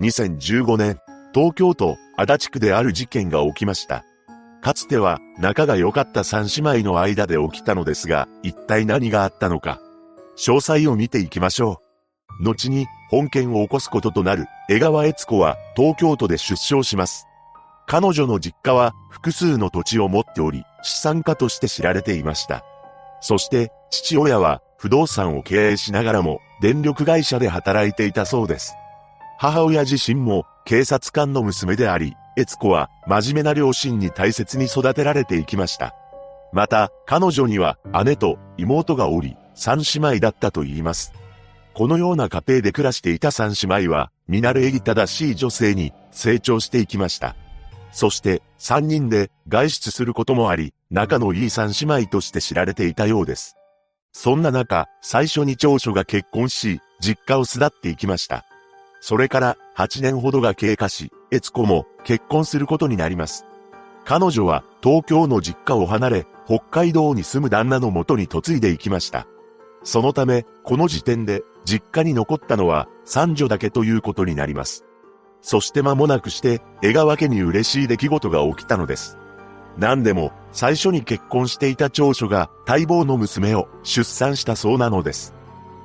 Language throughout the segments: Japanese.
2015年、東京都足立区である事件が起きました。かつては仲が良かった三姉妹の間で起きたのですが、一体何があったのか。詳細を見ていきましょう。後に本件を起こすこととなる江川悦子は東京都で出生します。彼女の実家は複数の土地を持っており、資産家として知られていました。そして父親は不動産を経営しながらも電力会社で働いていたそうです。母親自身も警察官の娘であり、悦子は真面目な両親に大切に育てられていきました。また、彼女には姉と妹がおり、三姉妹だったと言います。このような家庭で暮らしていた三姉妹は、見慣れえぎ正しい女性に成長していきました。そして、三人で外出することもあり、仲のいい三姉妹として知られていたようです。そんな中、最初に長女が結婚し、実家を巣立っていきました。それから8年ほどが経過し、悦子も結婚することになります。彼女は東京の実家を離れ、北海道に住む旦那のもとに嫁いでいきました。そのため、この時点で実家に残ったのは三女だけということになります。そして間もなくして、江川家に嬉しい出来事が起きたのです。何でも、最初に結婚していた長女が待望の娘を出産したそうなのです。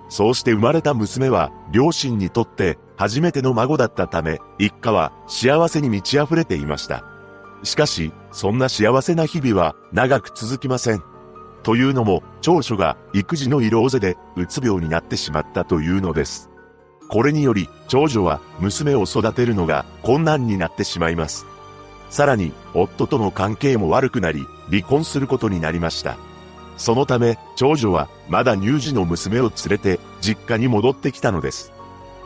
そうして生まれた娘は、両親にとって初めての孫だったため、一家は幸せに満ち溢れていました。しかし、そんな幸せな日々は長く続きません。というのも、長女が育児の色ぜでうつ病になってしまったというのです。これにより、長女は娘を育てるのが困難になってしまいます。さらに、夫との関係も悪くなり、離婚することになりました。そのため、長女はまだ乳児の娘を連れて実家に戻ってきたのです。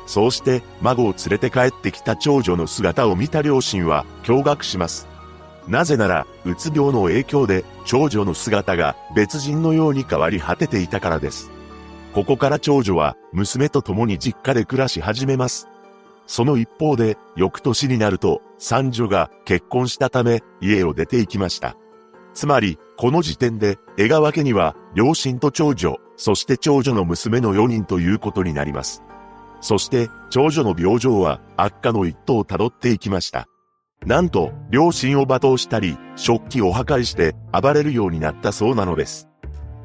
そうして孫を連れて帰ってきた長女の姿を見た両親は驚愕します。なぜなら、うつ病の影響で長女の姿が別人のように変わり果てていたからです。ここから長女は娘と共に実家で暮らし始めます。その一方で、翌年になると、三女が結婚したため、家を出て行きました。つまり、この時点で、江川家には、両親と長女、そして長女の娘の4人ということになります。そして、長女の病状は悪化の一途を辿っていきました。なんと、両親を罵倒したり、食器を破壊して暴れるようになったそうなのです。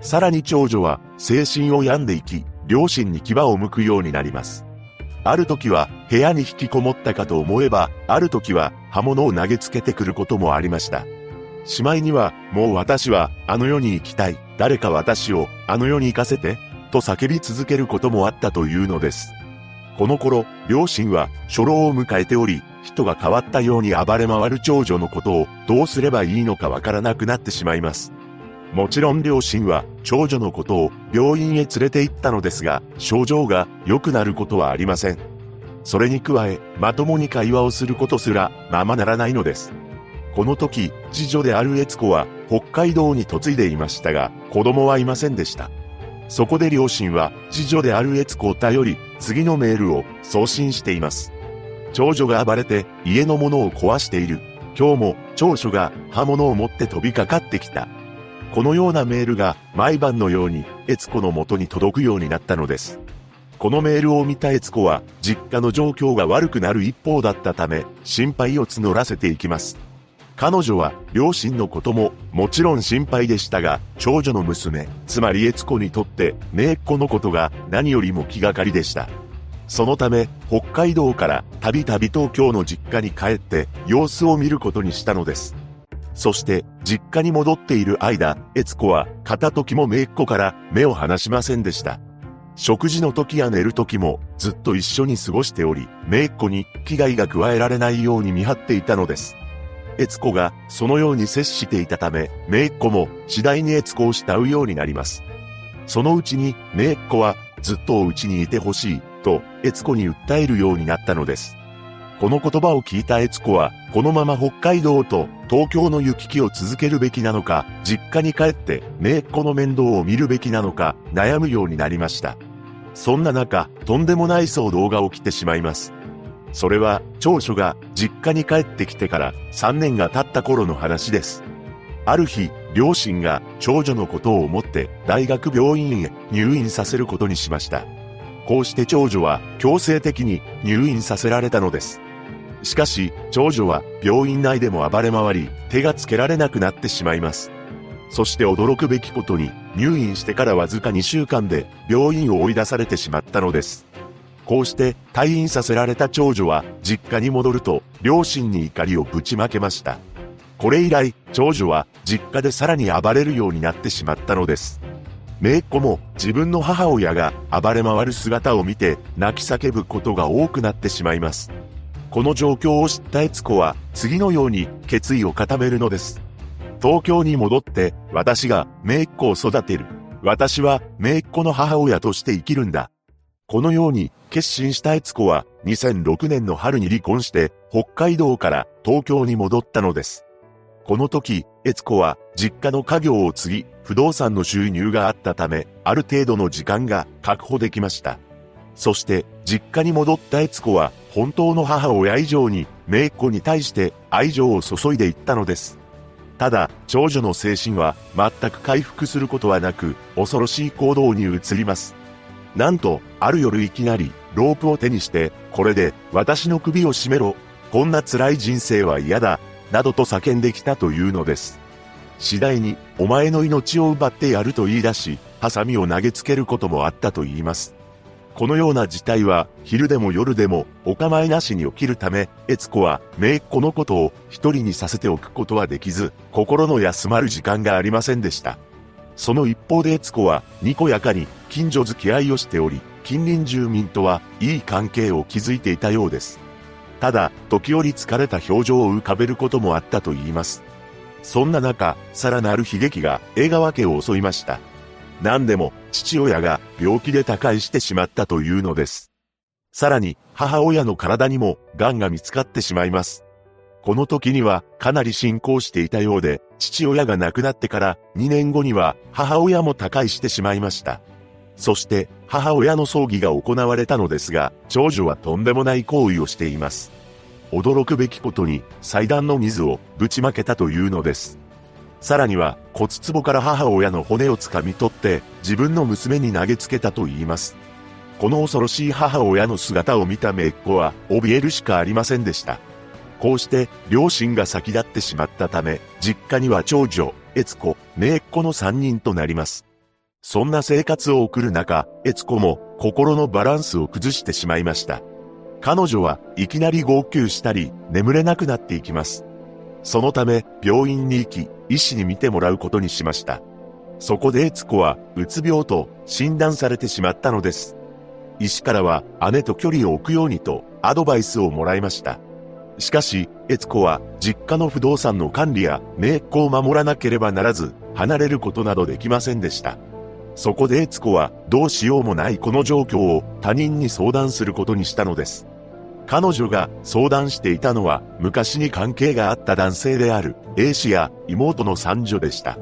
さらに長女は精神を病んでいき、両親に牙を向くようになります。ある時は部屋に引きこもったかと思えば、ある時は刃物を投げつけてくることもありました。しまいには、もう私はあの世に行きたい。誰か私をあの世に行かせて、と叫び続けることもあったというのです。この頃、両親は初老を迎えており、人が変わったように暴れ回る長女のことをどうすればいいのかわからなくなってしまいます。もちろん両親は長女のことを病院へ連れて行ったのですが、症状が良くなることはありません。それに加え、まともに会話をすることすらままならないのです。この時、次女である悦子は北海道に嫁いでいましたが、子供はいませんでした。そこで両親は次女である悦子を頼り、次のメールを送信しています。長女が暴れて家のものを壊している。今日も長女が刃物を持って飛びかかってきた。このようなメールが毎晩のように悦子の元に届くようになったのです。このメールを見た悦子は実家の状況が悪くなる一方だったため心配を募らせていきます。彼女は両親のことももちろん心配でしたが、長女の娘、つまり悦子にとって姪っ子のことが何よりも気がかりでした。そのため、北海道からたびたび東京の実家に帰って様子を見ることにしたのです。そして、実家に戻っている間、悦子は片時も姪っ子から目を離しませんでした。食事の時や寝る時もずっと一緒に過ごしており、姪っ子に危害が加えられないように見張っていたのです。悦子がそのように接していたため、姪っ子も次第に悦子を慕うようになります。そのうちに姪っ子はずっとお家にいてほしいと悦子に訴えるようになったのです。この言葉を聞いた悦子は、このまま北海道と東京の行き来を続けるべきなのか、実家に帰って姪っ子の面倒を見るべきなのか、悩むようになりました。そんな中、とんでもない騒動が起きてしまいます。それは、長女が実家に帰ってきてから3年が経った頃の話です。ある日、両親が長女のことを思って大学病院へ入院させることにしました。こうして長女は強制的に入院させられたのです。しかし、長女は病院内でも暴れ回り、手がつけられなくなってしまいます。そして驚くべきことに、入院してからわずか2週間で病院を追い出されてしまったのです。こうして退院させられた長女は実家に戻ると両親に怒りをぶちまけました。これ以来、長女は実家でさらに暴れるようになってしまったのです。姪っ子も自分の母親が暴れ回る姿を見て泣き叫ぶことが多くなってしまいます。この状況を知った悦子は次のように決意を固めるのです。東京に戻って私が姪っ子を育てる。私は姪っ子の母親として生きるんだ。このように決心した悦子は2006年の春に離婚して北海道から東京に戻ったのです。この時、悦子は実家の家業を継ぎ、不動産の収入があったため、ある程度の時間が確保できました。そして、実家に戻った悦子は、本当の母親以上に、姪っ子に対して愛情を注いでいったのです。ただ、長女の精神は全く回復することはなく、恐ろしい行動に移ります。なんと、ある夜いきなり、ロープを手にして、これで、私の首を絞めろ。こんな辛い人生は嫌だ。などと叫んできたというのです。次第に、お前の命を奪ってやると言い出し、ハサミを投げつけることもあったと言います。このような事態は、昼でも夜でも、お構いなしに起きるため、悦子は、姪っ子のことを一人にさせておくことはできず、心の休まる時間がありませんでした。その一方で悦子は、にこやかに、近所付き合いをしており、近隣住民とは、いい関係を築いていたようです。ただ、時折疲れた表情を浮かべることもあったと言います。そんな中、さらなる悲劇が江川家を襲いました。何でも、父親が病気で他界してしまったというのです。さらに、母親の体にも癌が見つかってしまいます。この時にはかなり進行していたようで、父親が亡くなってから2年後には母親も他界してしまいました。そして母親の葬儀が行われたのですが、長女はとんでもない行為をしています。驚くべきことに祭壇の水をぶちまけたというのです。さらには骨壺から母親の骨を掴み取って自分の娘に投げつけたと言います。この恐ろしい母親の姿を見た姪っ子は怯えるしかありませんでした。こうして両親が先立ってしまったため、実家には長女、悦子、姪っ子の3人となります。そんな生活を送る中、悦子も心のバランスを崩してしまいました。彼女はいきなり号泣したり、眠れなくなっていきます。そのため、病院に行き、医師に診てもらうことにしました。そこで悦子は、うつ病と診断されてしまったのです。医師からは、姉と距離を置くようにと、アドバイスをもらいました。しかし、悦子は、実家の不動産の管理や、姪っ子を守らなければならず、離れることなどできませんでした。そこで悦子はどうしようもないこの状況を他人に相談することにしたのです。彼女が相談していたのは昔に関係があった男性である A 氏や妹の三女でした。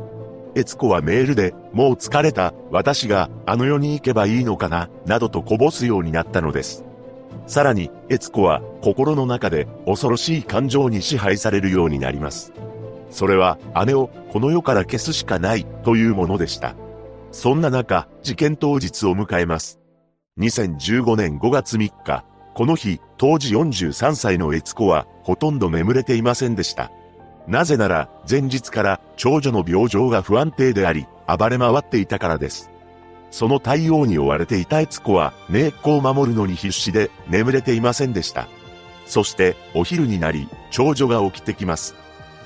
悦子はメールで、もう疲れた、私があの世に行けばいいのかな、などとこぼすようになったのです。さらに、悦子は心の中で恐ろしい感情に支配されるようになります。それは姉をこの世から消すしかないというものでした。そんな中、事件当日を迎えます。2015年5月3日、この日、当時43歳の悦子は、ほとんど眠れていませんでした。なぜなら、前日から長女の病状が不安定であり、暴れ回っていたからです。その対応に追われていた悦子は、姪っ子を守るのに必死で、眠れていませんでした。そして、お昼になり、長女が起きてきます。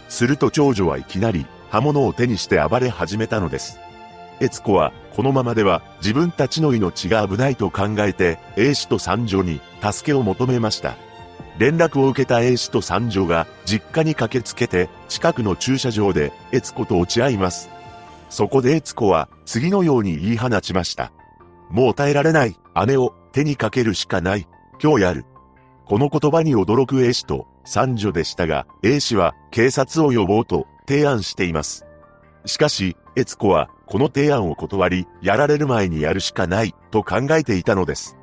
すると長女はいきなり、刃物を手にして暴れ始めたのです。悦子は、このままでは自分たちの命が危ないと考えて、A 氏と三女に助けを求めました。連絡を受けた A 氏と三女が実家に駆けつけて、近くの駐車場で悦子と落ち合います。そこで悦子は次のように言い放ちました。もう耐えられない、姉を手にかけるしかない、今日やる。この言葉に驚く A 氏と三女でしたが、A 氏は警察を呼ぼうと提案しています。しかし、悦子はこの提案を断り、やられる前にやるしかないと考えていたのです。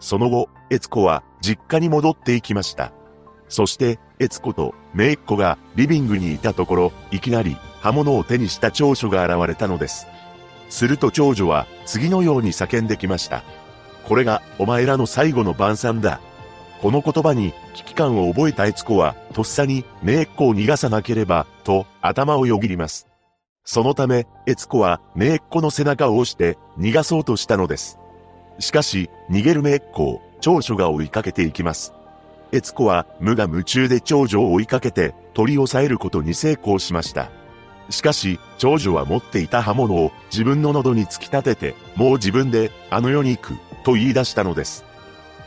その後、悦子は実家に戻っていきました。そして、悦子と姪っ子がリビングにいたところ、いきなり刃物を手にした長女が現れたのです。すると長女は次のように叫んできました。これがお前らの最後の晩餐だ。この言葉に危機感を覚えた悦子は、とっさに、めいっ子を逃がさなければ、と頭をよぎります。そのため、悦子は、めいっ子の背中を押して、逃がそうとしたのです。しかし、逃げるめいっ子を、長女が追いかけていきます。悦子は、無我夢中で長女を追いかけて、取り押さえることに成功しました。しかし、長女は持っていた刃物を自分の喉に突き立てて、もう自分で、あの世に行く、と言い出したのです。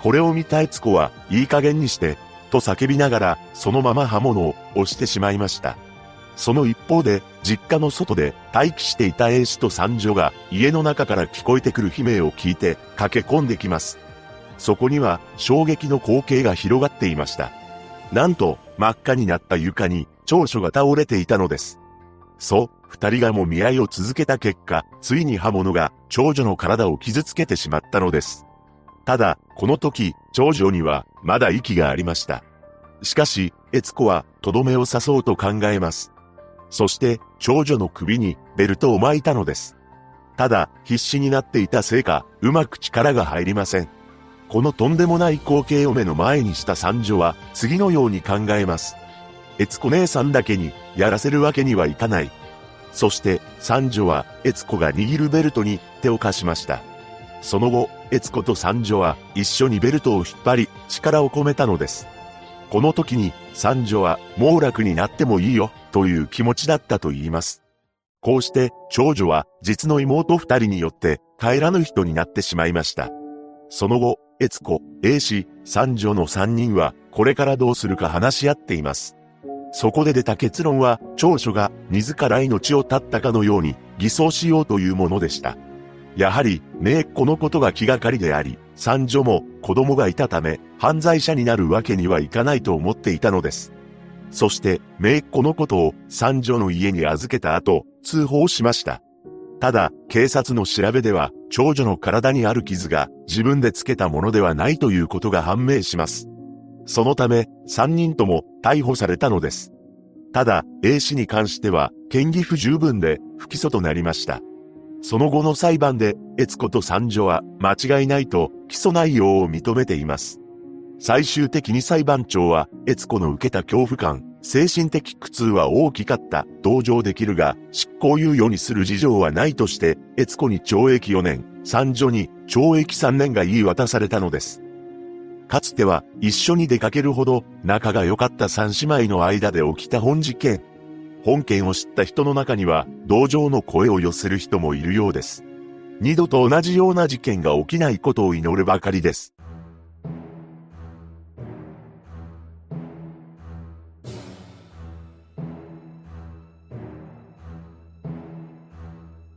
これを見た悦子は、いい加減にして、と叫びながら、そのまま刃物を押してしまいました。その一方で、実家の外で待機していた英子と三女が家の中から聞こえてくる悲鳴を聞いて駆け込んできます。そこには衝撃の光景が広がっていました。なんと真っ赤になった床に長所が倒れていたのです。そう、二人がもみ合いを続けた結果、ついに刃物が長女の体を傷つけてしまったのです。ただ、この時、長女にはまだ息がありました。しかし、悦子はとどめを刺そうと考えます。そして、長女の首にベルトを巻いたのです。ただ、必死になっていたせいか、うまく力が入りません。このとんでもない光景を目の前にした三女は、次のように考えます。悦子姉さんだけに、やらせるわけにはいかない。そして、三女は、悦子が握るベルトに手を貸しました。その後、悦子と三女は、一緒にベルトを引っ張り、力を込めたのです。この時に、三女は、もう楽になってもいいよ、という気持ちだったと言います。こうして、長女は、実の妹二人によって、帰らぬ人になってしまいました。その後、悦子、英子、三女の三人は、これからどうするか話し合っています。そこで出た結論は、長女が自ら命を絶ったかのように偽装しようというものでした。やはり、ねえ、このことが気がかりであり、三女も子供がいたため、犯罪者になるわけにはいかないと思っていたのです。そして、めいっ子のことを三女の家に預けた後、通報しました。ただ、警察の調べでは、長女の体にある傷が自分でつけたものではないということが判明します。そのため、三人とも逮捕されたのです。ただ、A 氏に関しては、嫌疑不十分で不起訴となりました。その後の裁判で、悦子と三女は間違いないと起訴内容を認めています。最終的に裁判長は、悦子の受けた恐怖感、精神的苦痛は大きかった、同情できるが、執行猶予にする事情はないとして、悦子に懲役4年、三女に懲役3年が言い渡されたのです。かつては一緒に出かけるほど仲が良かった三姉妹の間で起きた本事件。本件を知った人の中には、同情の声を寄せる人もいるようです。二度と同じような事件が起きないことを祈るばかりです。